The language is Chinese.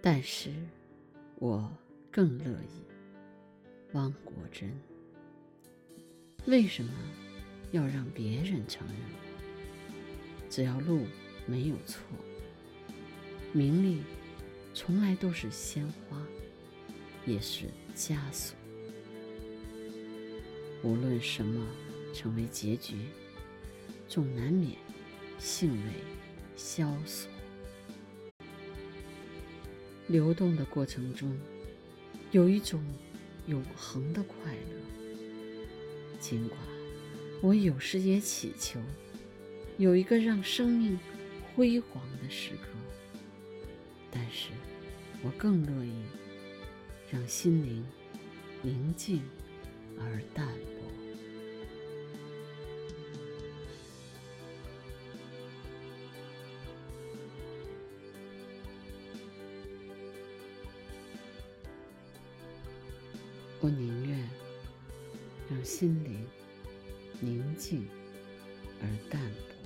但是，我更乐意。汪国真，为什么要让别人承认？只要路没有错，名利从来都是鲜花，也是枷锁。无论什么成为结局，总难免性味萧索。流动的过程中，有一种永恒的快乐。尽管我有时也祈求有一个让生命辉煌的时刻，但是我更乐意让心灵宁静而淡我宁愿让心灵宁静而淡泊。